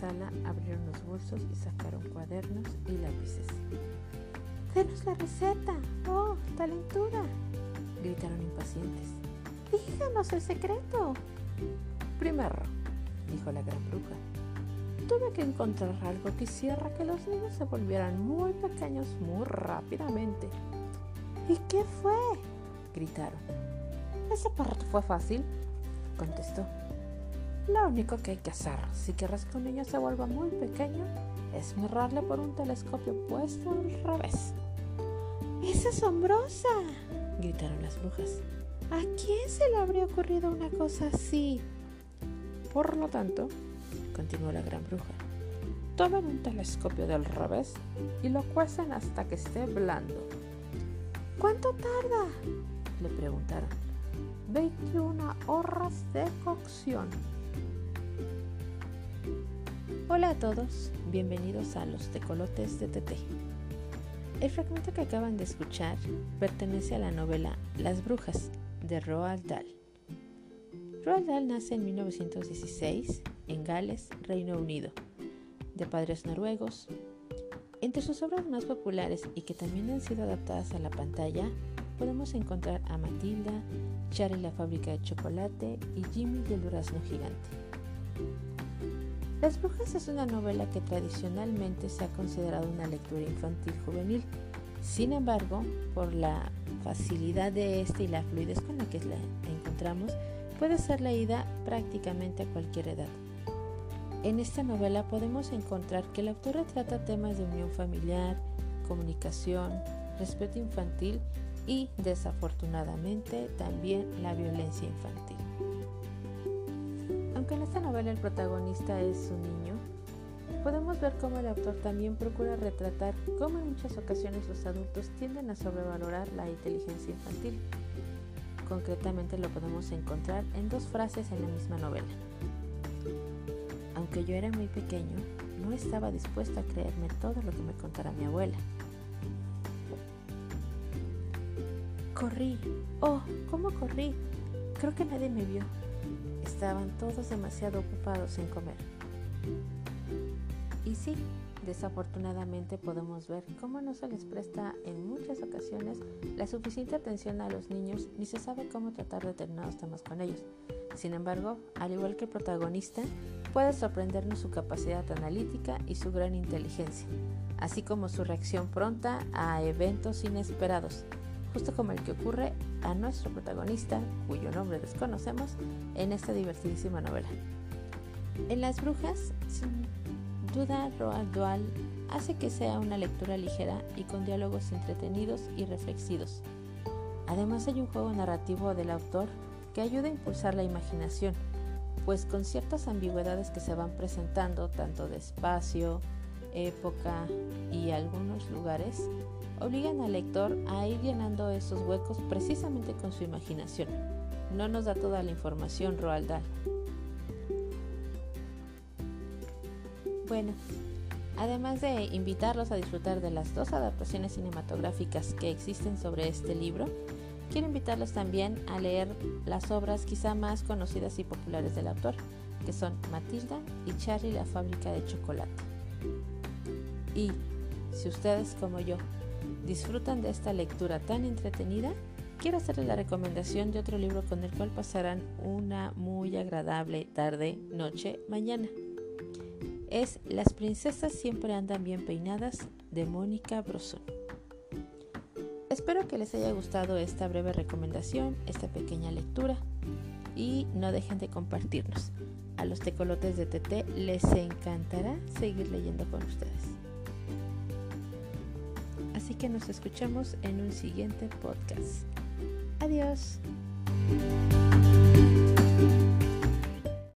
sala abrieron los bolsos y sacaron cuadernos y lápices. ¡Denos la receta! ¡Oh, talentura! gritaron impacientes. ¡Díganos el secreto! Primero, dijo la gran bruja, tuve que encontrar algo que hiciera que los niños se volvieran muy pequeños muy rápidamente. ¿Y qué fue? gritaron. Esa parte fue fácil, contestó. Lo único que hay que hacer si quieres que un niño se vuelva muy pequeño es mirarle por un telescopio puesto al revés. ¡Es asombrosa! gritaron las brujas. ¿A quién se le habría ocurrido una cosa así? Por lo tanto, continuó la gran bruja, tomen un telescopio del revés y lo cuecen hasta que esté blando. ¿Cuánto tarda? le preguntaron. 21 horas de cocción. Hola a todos, bienvenidos a los tecolotes de TT. El fragmento que acaban de escuchar pertenece a la novela Las Brujas de Roald Dahl. Roald Dahl nace en 1916 en Gales, Reino Unido, de padres noruegos. Entre sus obras más populares y que también han sido adaptadas a la pantalla podemos encontrar a Matilda, Charlie la fábrica de chocolate y Jimmy y el durazno gigante. Las Brujas es una novela que tradicionalmente se ha considerado una lectura infantil juvenil. Sin embargo, por la facilidad de este y la fluidez con la que la encontramos, puede ser leída prácticamente a cualquier edad. En esta novela podemos encontrar que el autor retrata temas de unión familiar, comunicación, respeto infantil y desafortunadamente también la violencia infantil. Aunque en esta novela el protagonista es un niño, podemos ver cómo el autor también procura retratar cómo en muchas ocasiones los adultos tienden a sobrevalorar la inteligencia infantil. Concretamente lo podemos encontrar en dos frases en la misma novela. Aunque yo era muy pequeño, no estaba dispuesto a creerme todo lo que me contara mi abuela. Corrí. Oh, ¿cómo corrí? Creo que nadie me vio. Estaban todos demasiado ocupados en comer. Y sí, desafortunadamente podemos ver cómo no se les presta en muchas ocasiones la suficiente atención a los niños ni se sabe cómo tratar determinados temas con ellos. Sin embargo, al igual que el protagonista, puede sorprendernos su capacidad analítica y su gran inteligencia, así como su reacción pronta a eventos inesperados, justo como el que ocurre a nuestro protagonista, cuyo nombre desconocemos, en esta divertidísima novela. En Las Brujas, sin duda Roald Dahl hace que sea una lectura ligera y con diálogos entretenidos y reflexivos. Además hay un juego narrativo del autor que ayuda a impulsar la imaginación, pues con ciertas ambigüedades que se van presentando tanto de espacio, época y algunos lugares, obligan al lector a ir llenando esos huecos precisamente con su imaginación. No nos da toda la información Roald Dahl. Bueno, además de invitarlos a disfrutar de las dos adaptaciones cinematográficas que existen sobre este libro, quiero invitarlos también a leer las obras quizá más conocidas y populares del autor, que son Matilda y Charlie la fábrica de chocolate. Y si ustedes como yo disfrutan de esta lectura tan entretenida, quiero hacerles la recomendación de otro libro con el cual pasarán una muy agradable tarde, noche, mañana. Es Las princesas siempre andan bien peinadas de Mónica Brosón. Espero que les haya gustado esta breve recomendación, esta pequeña lectura y no dejen de compartirnos. A los tecolotes de TT les encantará seguir leyendo con ustedes. Así que nos escuchamos en un siguiente podcast. Adiós.